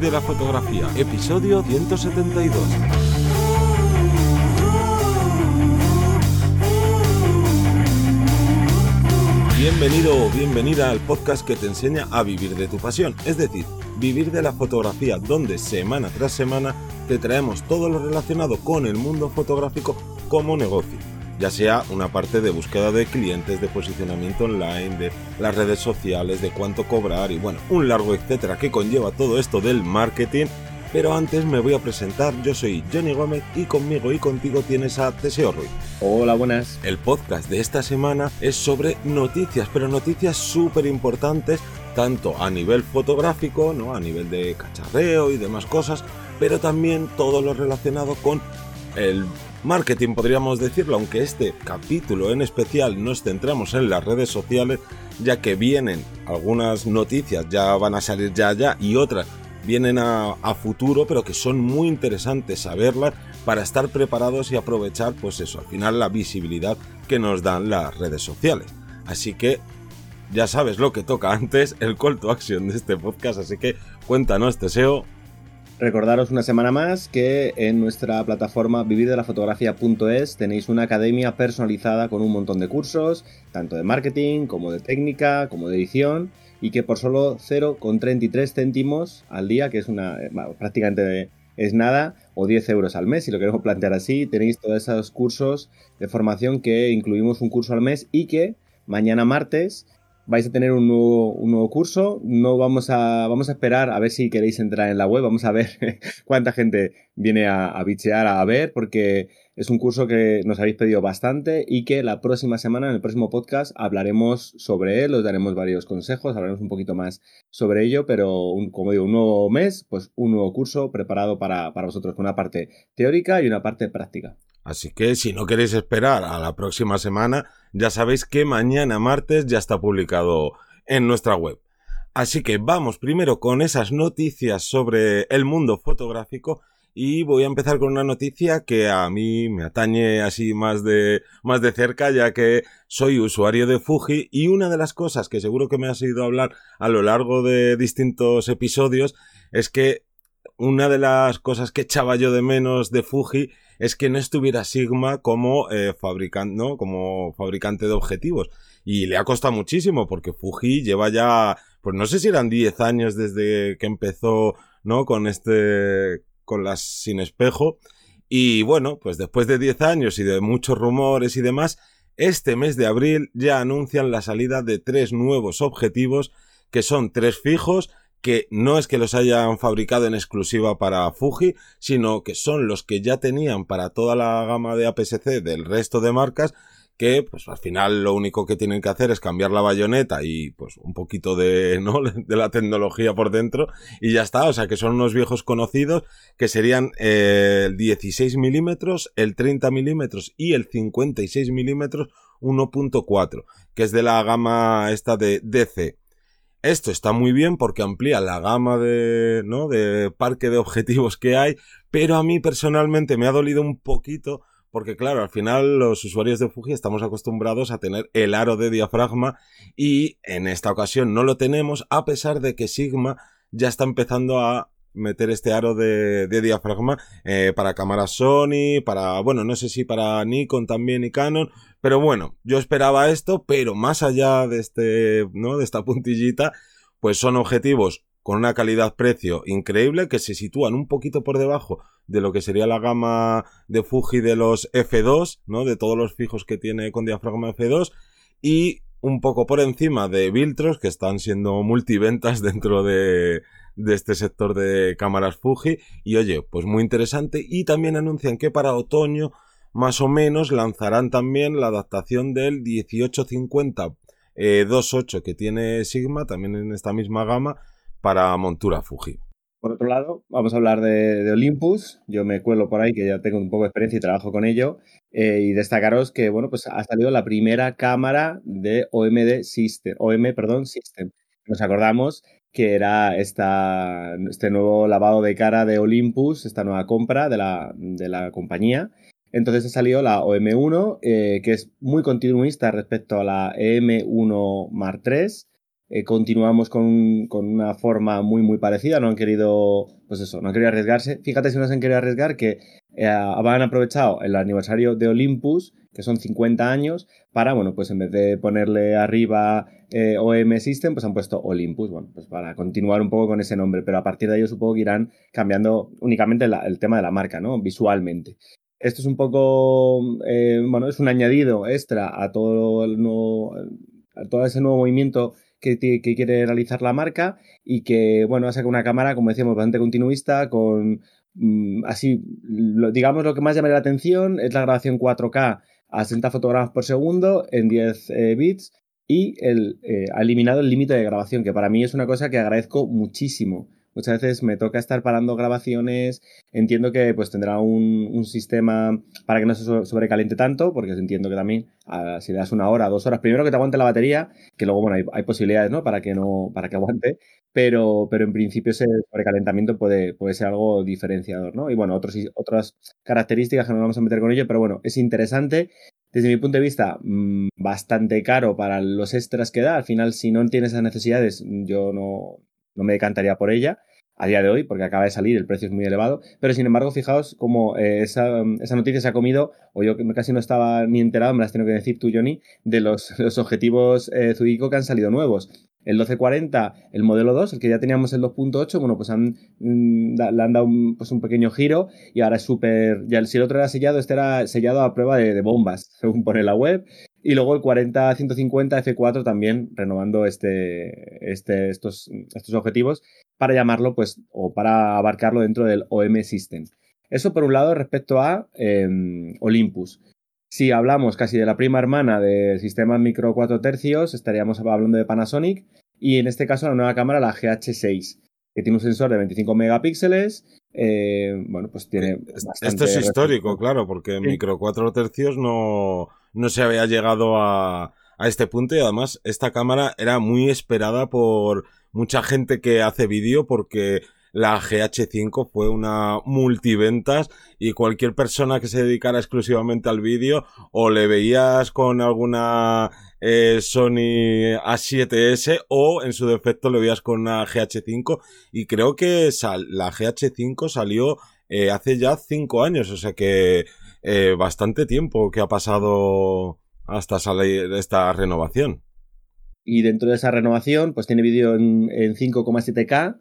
De la fotografía, episodio 172. Bienvenido o bienvenida al podcast que te enseña a vivir de tu pasión, es decir, vivir de la fotografía, donde semana tras semana te traemos todo lo relacionado con el mundo fotográfico como negocio ya sea una parte de búsqueda de clientes, de posicionamiento online, de las redes sociales, de cuánto cobrar y bueno, un largo etcétera que conlleva todo esto del marketing. Pero antes me voy a presentar, yo soy Johnny Gómez y conmigo y contigo tienes a Teseo Ruiz. Hola, buenas. El podcast de esta semana es sobre noticias, pero noticias súper importantes, tanto a nivel fotográfico, ¿no? a nivel de cacharreo y demás cosas, pero también todo lo relacionado con el marketing, podríamos decirlo, aunque este capítulo en especial nos centramos en las redes sociales, ya que vienen algunas noticias, ya van a salir ya ya, y otras vienen a, futuro, pero que son muy interesantes saberlas para estar preparados y aprovechar, pues eso, al final la visibilidad que nos dan las redes sociales. Así que ya sabes lo que toca antes, el call to action de este podcast, así que cuéntanos, Teseo, Recordaros una semana más que en nuestra plataforma vivirdelafotografía.es tenéis una academia personalizada con un montón de cursos, tanto de marketing como de técnica, como de edición, y que por solo 0,33 céntimos al día, que es una eh, prácticamente es nada, o 10 euros al mes, si lo queremos plantear así, tenéis todos esos cursos de formación que incluimos un curso al mes y que mañana martes vais a tener un nuevo, un nuevo curso. No vamos a, vamos a esperar a ver si queréis entrar en la web. Vamos a ver cuánta gente viene a, a bichear a ver, porque es un curso que nos habéis pedido bastante y que la próxima semana, en el próximo podcast, hablaremos sobre él, os daremos varios consejos, hablaremos un poquito más sobre ello, pero como digo, un nuevo mes, pues un nuevo curso preparado para, para vosotros con una parte teórica y una parte práctica. Así que si no queréis esperar a la próxima semana, ya sabéis que mañana martes ya está publicado en nuestra web. Así que vamos primero con esas noticias sobre el mundo fotográfico y voy a empezar con una noticia que a mí me atañe así más de, más de cerca ya que soy usuario de Fuji y una de las cosas que seguro que me has oído hablar a lo largo de distintos episodios es que una de las cosas que echaba yo de menos de Fuji es que no estuviera Sigma como, eh, como fabricante de objetivos. Y le ha costado muchísimo porque Fuji lleva ya, pues no sé si eran 10 años desde que empezó, ¿no? Con este, con las sin espejo. Y bueno, pues después de 10 años y de muchos rumores y demás, este mes de abril ya anuncian la salida de tres nuevos objetivos que son tres fijos que no es que los hayan fabricado en exclusiva para Fuji, sino que son los que ya tenían para toda la gama de APS-C del resto de marcas que pues al final lo único que tienen que hacer es cambiar la bayoneta y pues un poquito de, ¿no? de la tecnología por dentro y ya está, o sea que son unos viejos conocidos que serían eh, el 16 milímetros, el 30 milímetros y el 56 milímetros 1.4 que es de la gama esta de DC esto está muy bien porque amplía la gama de, ¿no? de parque de objetivos que hay, pero a mí personalmente me ha dolido un poquito porque claro, al final los usuarios de Fuji estamos acostumbrados a tener el aro de diafragma y en esta ocasión no lo tenemos a pesar de que Sigma ya está empezando a meter este aro de, diafragma eh, para cámaras Sony, para, bueno, no sé si para Nikon también y Canon, pero bueno, yo esperaba esto, pero más allá de este, ¿no? De esta puntillita, pues son objetivos con una calidad-precio increíble que se sitúan un poquito por debajo de lo que sería la gama de Fuji de los F2, ¿no? De todos los fijos que tiene con diafragma F2 y un poco por encima de Viltros que están siendo multiventas dentro de, de este sector de cámaras Fuji. Y oye, pues muy interesante. Y también anuncian que para otoño, más o menos, lanzarán también la adaptación del 1850 eh, 2.8 que tiene Sigma, también en esta misma gama, para montura Fuji. Por otro lado, vamos a hablar de, Olympus. Yo me cuelo por ahí, que ya tengo un poco de experiencia y trabajo con ello. Eh, y destacaros que, bueno, pues ha salido la primera cámara de OMD System, OM, perdón, System. Nos acordamos que era esta, este nuevo lavado de cara de Olympus, esta nueva compra de la, de la compañía. Entonces ha salido la OM1, eh, que es muy continuista respecto a la EM1 Mark III. eh, continuamos con, con, una forma muy, muy parecida. No han querido, pues eso, no han querido arriesgarse. Fíjate si no se han querido arriesgar que eh, han aprovechado el aniversario de Olympus, que son 50 años, para, bueno, pues en vez de ponerle arriba eh, OM System, pues han puesto Olympus, bueno, pues para continuar un poco con ese nombre, pero a partir de ello supongo que irán cambiando únicamente el tema de la marca, ¿no? Visualmente. Esto es un poco, eh, bueno, es un añadido extra a todo, el nuevo, a todo ese nuevo movimiento que, quiere realizar la marca y que, bueno, ha sacado una cámara, como decíamos, bastante continuista, con mm, así, digamos, lo que más llama la atención es la grabación 4K a 60 fotogramas por segundo en 10 eh, bits y el, eh, ha eliminado el límite de grabación, que para mí es una cosa que agradezco muchísimo. Muchas veces me toca estar parando grabaciones. Entiendo que pues tendrá un, sistema para que no se sobrecaliente tanto, porque entiendo que también ah, si le das una hora, dos horas, primero que te aguante la batería, que luego bueno hay, posibilidades, ¿no? Para que no, para que aguante, pero, pero en principio ese sobrecalentamiento puede, puede ser algo diferenciador, ¿no? Y bueno, otros, otras características que no vamos a meter con ello, pero bueno, es interesante desde mi punto de vista, mm, bastante caro para los extras que da. Al final, si no tienes esas necesidades, yo no, no me decantaría por ella a día de hoy, porque acaba de salir, el precio es muy elevado. Pero sin embargo, fijaos cómo eh, esa, esa, noticia se ha comido, o yo casi no estaba ni enterado, me las tengo que decir tú, Johnny, de los, los objetivos eh, que han salido nuevos. El 1240, el modelo 2, el que ya teníamos el 2.8, bueno, pues han, mm, le han dado un, pues un pequeño giro y ahora es súper. Ya si el otro era sellado, este era sellado a prueba de, de bombas, según pone la web. Y luego el 40-150 F4 también renovando este, este, estos, estos objetivos para llamarlo, pues, o para abarcarlo dentro del OM System. Eso por un lado respecto a em, Olympus. Si hablamos casi de la prima hermana de sistemas micro 4 tercios, estaríamos hablando de Panasonic y en este caso la nueva cámara, la GH6, que tiene un sensor de 25 megapíxeles. Eh, bueno, pues tiene. Esto es histórico, claro, porque micro 4 tercios no, no se había llegado a, a este punto y además esta cámara era muy esperada por mucha gente que hace vídeo porque la GH5 fue una multiventas y cualquier persona que se dedicara exclusivamente al vídeo o le veías con alguna eh, Sony A7S o en su defecto le veías con una GH5 y creo que la GH5 salió eh, hace ya 5 años, o sea que eh, bastante tiempo que ha pasado hasta salir esta renovación. Y dentro de esa renovación, pues tiene vídeo en, 5,7K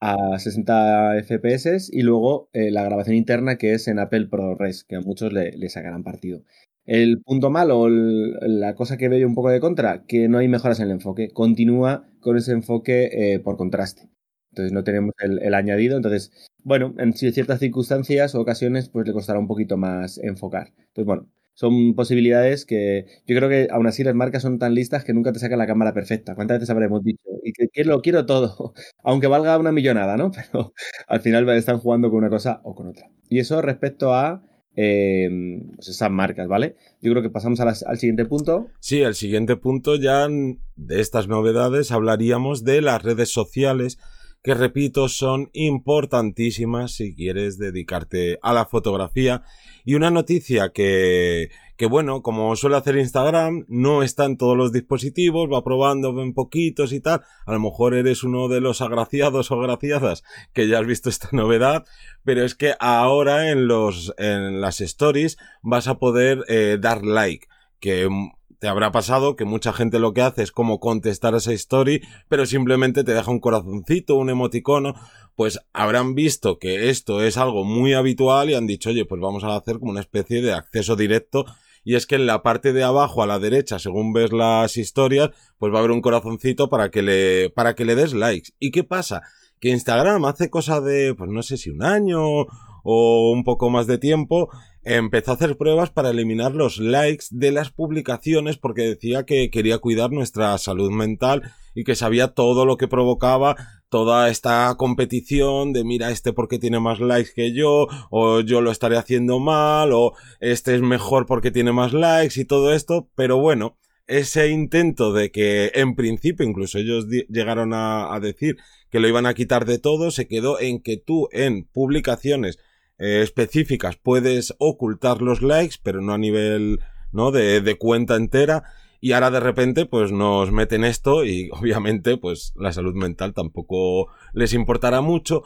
a 60 FPS y luego la grabación interna que es en Apple ProRes, que a muchos le, sacarán partido. El punto malo, la cosa que veo un poco de contra, que no hay mejoras en el enfoque. Continúa con ese enfoque eh, por contraste. Entonces no tenemos el, añadido. Entonces, bueno, en ciertas circunstancias o ocasiones, pues le costará un poquito más enfocar. Entonces, bueno, son posibilidades que yo creo que aún así las marcas son tan listas que nunca te sacan la cámara perfecta. ¿Cuántas veces habremos dicho? Y que, lo quiero todo, aunque valga una millonada, ¿no? Pero al final están jugando con una cosa o con otra. Y eso respecto a em, pues esas marcas, ¿vale? Yo creo que pasamos al siguiente punto. Sí, el siguiente punto ya de estas novedades hablaríamos de las redes sociales que repito son importantísimas si quieres dedicarte a la fotografía. Y una noticia que, que bueno, como suele hacer Instagram, no está en todos los dispositivos, va probando en poquitos y tal. A lo mejor eres uno de los agraciados o agraciadas que ya has visto esta novedad, pero es que ahora en los, en las stories vas a poder eh, dar like que te habrá pasado que mucha gente lo que hace es como contestar esa story, pero simplemente te deja un corazoncito, un emoticono, pues habrán visto que esto es algo muy habitual y han dicho, oye, pues vamos a hacer como una especie de acceso directo y es que en la parte de abajo a la derecha, según ves las historias, pues va a haber un corazoncito para que le, para que le des likes. ¿Y qué pasa? Que Instagram hace cosa de, pues no sé si un año o un poco más de tiempo, empezó a hacer pruebas para eliminar los likes de las publicaciones porque decía que quería cuidar nuestra salud mental y que sabía todo lo que provocaba toda esta competición de mira este porque tiene más likes que yo o yo lo estaré haciendo mal o este es mejor porque tiene más likes y todo esto. Pero bueno ese intento de que en principio incluso ellos llegaron a, a decir que lo iban a quitar de todo se quedó en que tú en publicaciones eh, específicas puedes ocultar los likes, pero no a nivel ¿no? De, de, cuenta entera. y ahora de repente pues nos meten esto y obviamente pues la salud mental tampoco les importará mucho.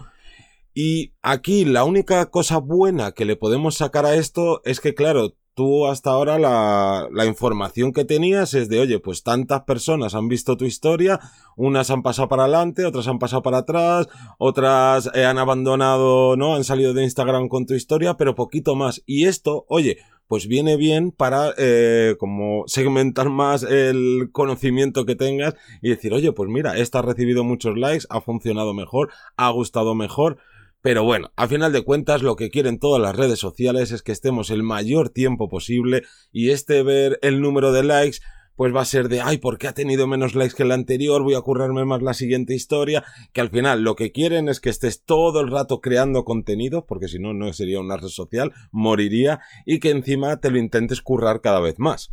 Y aquí la única cosa buena que le podemos sacar a esto es que claro, tú hasta ahora la, la, información que tenías es de, oye, pues tantas personas han visto tu historia, unas han pasado para adelante, otras han pasado para atrás, otras eh, han abandonado, ¿no? Han salido de Instagram con tu historia, pero poquito más. Y esto, oye, pues viene bien para eh, como segmentar más el conocimiento que tengas y decir, oye, pues mira, esta ha recibido muchos likes, ha funcionado mejor, ha gustado mejor. Pero bueno, a final de cuentas lo que quieren todas las redes sociales es que estemos el mayor tiempo posible y este ver el número de likes pues va a ser de, ay, ¿por qué ha tenido menos likes que el anterior? Voy a currarme más la siguiente historia. Que al final lo que quieren es que estés todo el rato creando contenido, porque si no, no sería una red social, moriría, y que encima te lo intentes currar cada vez más.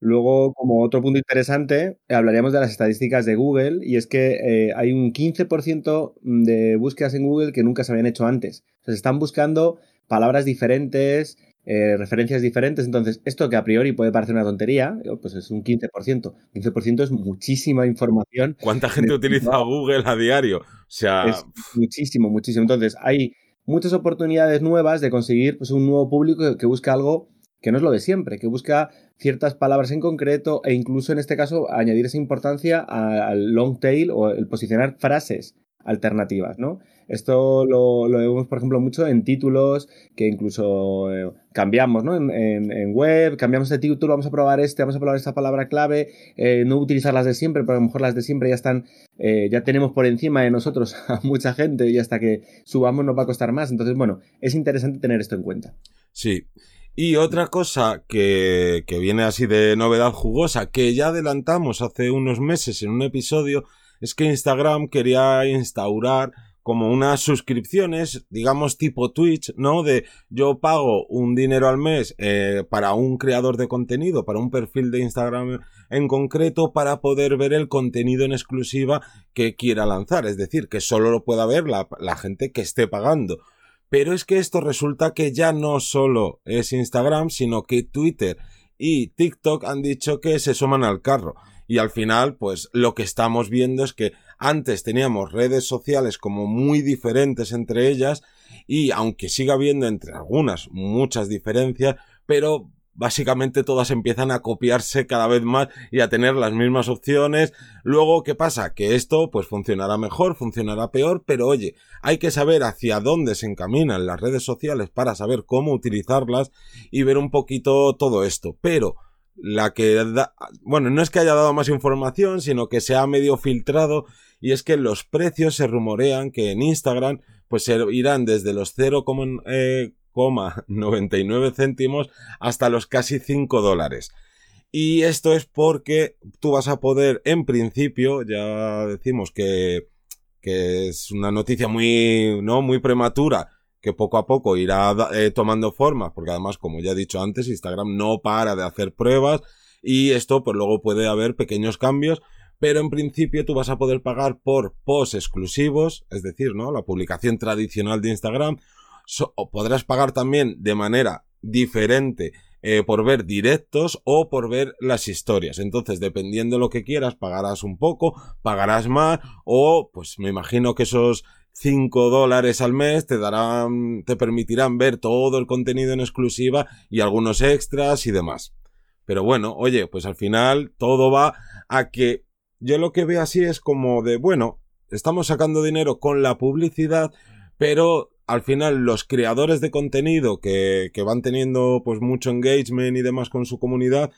Luego, como otro punto interesante, hablaríamos de las estadísticas de Google y es que eh, hay un 15% de búsquedas en Google que nunca se habían hecho antes. se están buscando palabras diferentes, eh, referencias diferentes. Entonces, esto que a priori puede parecer una tontería, pues es un 15%. 15% es muchísima información. ¿Cuánta gente utiliza Google a diario? O sea, es muchísimo, muchísimo. Entonces, hay muchas oportunidades nuevas de conseguir pues, un nuevo público que busca algo que no es lo de siempre, que busca ciertas palabras en concreto e incluso en este caso añadir esa importancia al long tail o el posicionar frases alternativas, ¿no? Esto lo, vemos, por ejemplo, mucho en títulos que incluso eh, cambiamos, ¿no? En, web, cambiamos de título, vamos a probar este, vamos a probar esta palabra clave, eh, no utilizar las de siempre, pero a lo mejor las de siempre ya están, eh, ya tenemos por encima de nosotros a mucha gente y hasta que subamos nos va a costar más. Entonces, bueno, es interesante tener esto en cuenta. Sí. Y otra cosa que, que viene así de novedad jugosa, que ya adelantamos hace unos meses en un episodio, es que Instagram quería instaurar como unas suscripciones, digamos tipo Twitch, ¿no? De yo pago un dinero al mes eh, para un creador de contenido, para un perfil de Instagram en concreto, para poder ver el contenido en exclusiva que quiera lanzar. Es decir, que solo lo pueda ver la, la gente que esté pagando. Pero es que esto resulta que ya no solo es Instagram, sino que Twitter y TikTok han dicho que se suman al carro. Y al final, pues lo que estamos viendo es que antes teníamos redes sociales como muy diferentes entre ellas y aunque siga habiendo entre algunas muchas diferencias, pero básicamente todas empiezan a copiarse cada vez más y a tener las mismas opciones. Luego, ¿qué pasa? Que esto pues funcionará mejor, funcionará peor, pero oye, hay que saber hacia dónde se encaminan las redes sociales para saber cómo utilizarlas y ver un poquito todo esto. Pero la que da, bueno, no es que haya dado más información, sino que se ha medio filtrado y es que los precios se rumorean que en Instagram pues se irán desde los 0,4 99 céntimos hasta los casi 5 dólares. Y esto es porque tú vas a poder, en principio, ya decimos que, que es una noticia muy, ¿no? muy prematura, que poco a poco irá eh, tomando forma, porque además, como ya he dicho antes, Instagram no para de hacer pruebas y esto, pues luego puede haber pequeños cambios, pero en principio tú vas a poder pagar por posts exclusivos, es decir, ¿no? La publicación tradicional de Instagram o podrás pagar también de manera diferente eh, por ver directos o por ver las historias. Entonces, dependiendo de lo que quieras, pagarás un poco, pagarás más o pues me imagino que esos 5 dólares al mes te darán, te permitirán ver todo el contenido en exclusiva y algunos extras y demás. Pero bueno, oye, pues al final todo va a que yo lo que veo así es como de, bueno, estamos sacando dinero con la publicidad, pero al final los creadores de contenido que, que van teniendo pues mucho engagement y demás con su comunidad,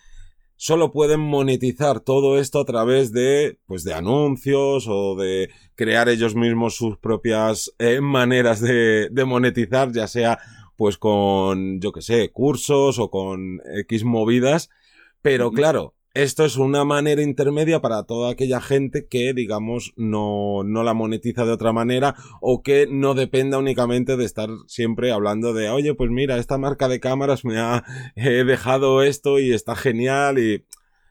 solo pueden monetizar todo esto a través de, pues, de anuncios o de crear ellos mismos sus propias eh, maneras de, de monetizar, ya sea, pues, con, yo que sé, cursos o con X movidas. Pero claro, esto es una manera intermedia para toda aquella gente que, digamos, no, no la monetiza de otra manera o que no dependa únicamente de estar siempre hablando de, oye, pues mira, esta marca de cámaras me ha dejado esto y está genial y,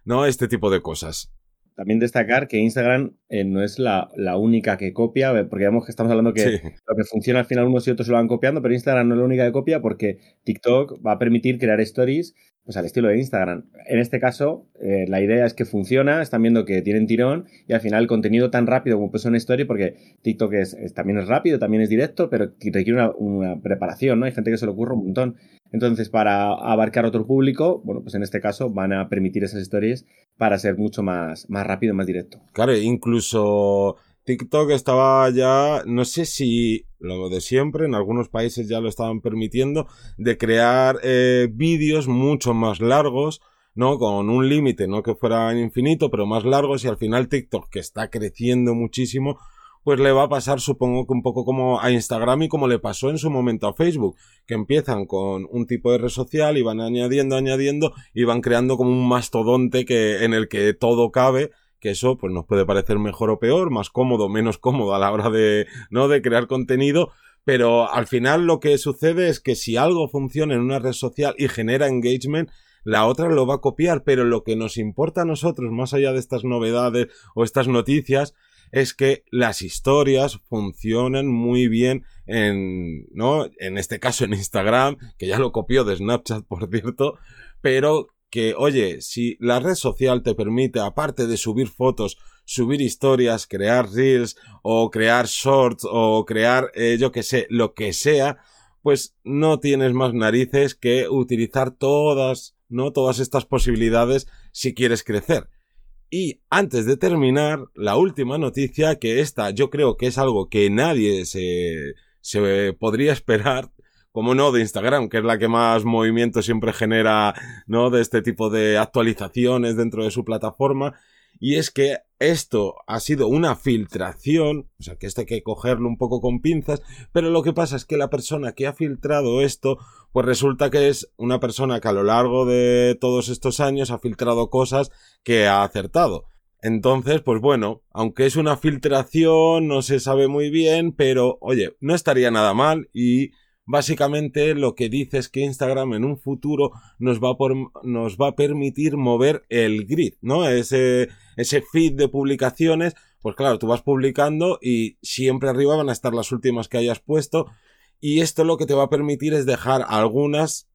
¿no? Este tipo de cosas. También destacar que Instagram eh, no es la, única que copia, porque vemos que estamos hablando que lo que funciona al final unos y otros se lo van copiando, pero Instagram no es la única que copia porque TikTok va a permitir crear stories pues al estilo de Instagram. En este caso, eh, la idea es que funciona, están viendo que tienen tirón y al final el contenido tan rápido como puede una story, porque TikTok es, también es rápido, también es directo, pero requiere una, una, preparación, ¿no? Hay gente que se le ocurre un montón. Entonces, para abarcar otro público, bueno, pues en este caso van a permitir esas stories para ser mucho más, más rápido, más directo. Claro, incluso TikTok estaba ya, no sé si lo de siempre, en algunos países ya lo estaban permitiendo, de crear eh, vídeos mucho más largos, ¿no? Con un límite, no que fueran infinito, pero más largos y al final TikTok, que está creciendo muchísimo, pues le va a pasar supongo que un poco como a Instagram y como le pasó en su momento a Facebook, que empiezan con un tipo de red social y van añadiendo, añadiendo y van creando como un mastodonte que, en el que todo cabe que eso pues nos puede parecer mejor o peor, más cómodo, menos cómodo a la hora de, ¿no? de crear contenido, pero al final lo que sucede es que si algo funciona en una red social y genera engagement, la otra lo va a copiar, pero lo que nos importa a nosotros, más allá de estas novedades o estas noticias, es que las historias funcionan muy bien en, ¿no? En este caso en Instagram, que ya lo copió de Snapchat, por cierto, pero que, oye, si la red social te permite, aparte de subir fotos, subir historias, crear reels o crear shorts o crear, eh, yo que sé, lo que sea, pues no tienes más narices que utilizar todas, ¿no? Todas estas posibilidades si quieres crecer. Y antes de terminar, la última noticia, que esta yo creo que es algo que nadie se, se podría esperar, como no, de Instagram, que es la que más movimiento siempre genera, ¿no? De este tipo de actualizaciones dentro de su plataforma. Y es que esto ha sido una filtración, o sea que esto hay que cogerlo un poco con pinzas, pero lo que pasa es que la persona que ha filtrado esto, pues resulta que es una persona que a lo largo de todos estos años ha filtrado cosas que ha acertado. Entonces, pues bueno, aunque es una filtración, no se sabe muy bien, pero oye, no estaría nada mal y Básicamente lo que dice es que Instagram en un futuro nos va, a permitir mover el grid, ¿no? Ese, ese feed de publicaciones, pues claro, tú vas publicando y siempre arriba van a estar las últimas que hayas puesto y esto lo que te va a permitir es dejar algunas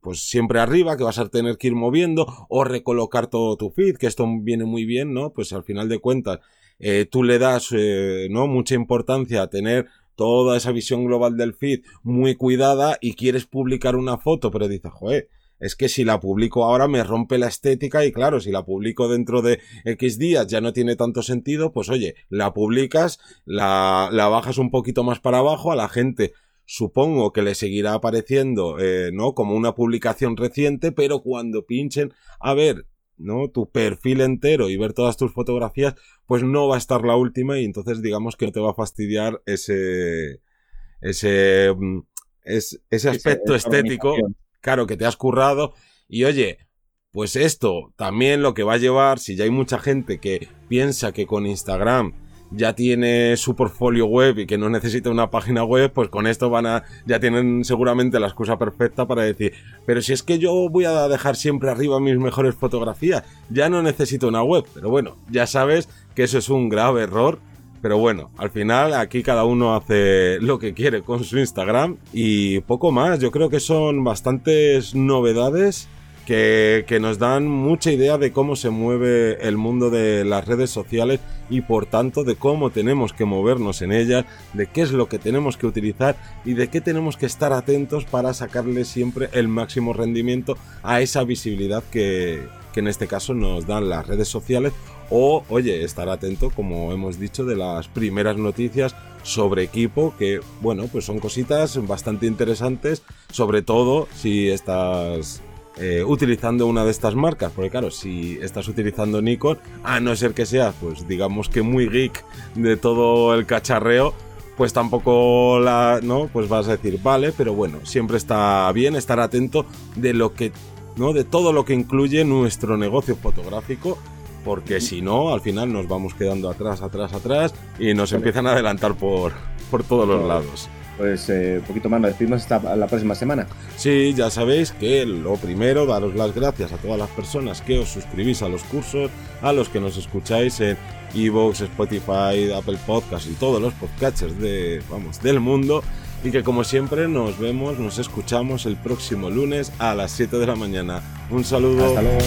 pues siempre arriba, que vas a tener que ir moviendo o recolocar todo tu feed, que esto viene muy bien, ¿no? Pues al final de cuentas, eh, tú le das, eh, ¿no? Mucha importancia a tener toda esa visión global del feed muy cuidada y quieres publicar una foto, pero dices, joder, es que si la publico ahora me rompe la estética y claro, si la publico dentro de X días ya no tiene tanto sentido, pues oye, la publicas, la, la bajas un poquito más para abajo, a la gente supongo que le seguirá apareciendo, eh, ¿no? Como una publicación reciente, pero cuando pinchen a ver ¿no? Tu perfil entero y ver todas tus fotografías, pues no va a estar la última y entonces digamos que no te va a fastidiar ese, ese, mm, ese aspecto estético, claro, que te has currado. Y oye, pues esto también lo que va a llevar, si ya hay mucha gente que piensa que con Instagram ya tiene su portfolio web y que no necesita una página web, pues con esto van a, ya tienen seguramente la excusa perfecta para decir, pero si es que yo voy a dejar siempre arriba mis mejores fotografías, ya no necesito una web, pero bueno, ya sabes que eso es un grave error. Pero bueno, al final aquí cada uno hace lo que quiere con su Instagram y poco más. Yo creo que son bastantes novedades que, nos dan mucha idea de cómo se mueve el mundo de las redes sociales y por tanto de cómo tenemos que movernos en ellas, de qué es lo que tenemos que utilizar y de qué tenemos que estar atentos para sacarle siempre el máximo rendimiento a esa visibilidad que, que en este caso nos dan las redes sociales. O oye estar atento como hemos dicho de las primeras noticias sobre equipo que bueno pues son cositas bastante interesantes sobre todo si estás eh, utilizando una de estas marcas. Porque claro, si estás utilizando Nikon, a no ser que seas, pues digamos que muy geek de todo el cacharreo, pues tampoco la, ¿no? Pues vas a decir, vale, pero bueno, siempre está bien estar atento de lo que, ¿no? De todo lo que incluye nuestro negocio fotográfico. Porque si no, al final nos vamos quedando atrás, atrás, atrás y nos empiezan a adelantar por, por todos los lados pues eh, un poquito más nos despedimos hasta la próxima semana. Sí, ya sabéis que lo primero, daros las gracias a todas las personas que os suscribís a los cursos, a los que nos escucháis en Evox, Spotify, Apple Podcasts y todos los podcasters de, vamos, del mundo. Y que como siempre nos vemos, nos escuchamos el próximo lunes a las 7 de la mañana. Un saludo. Hasta luego.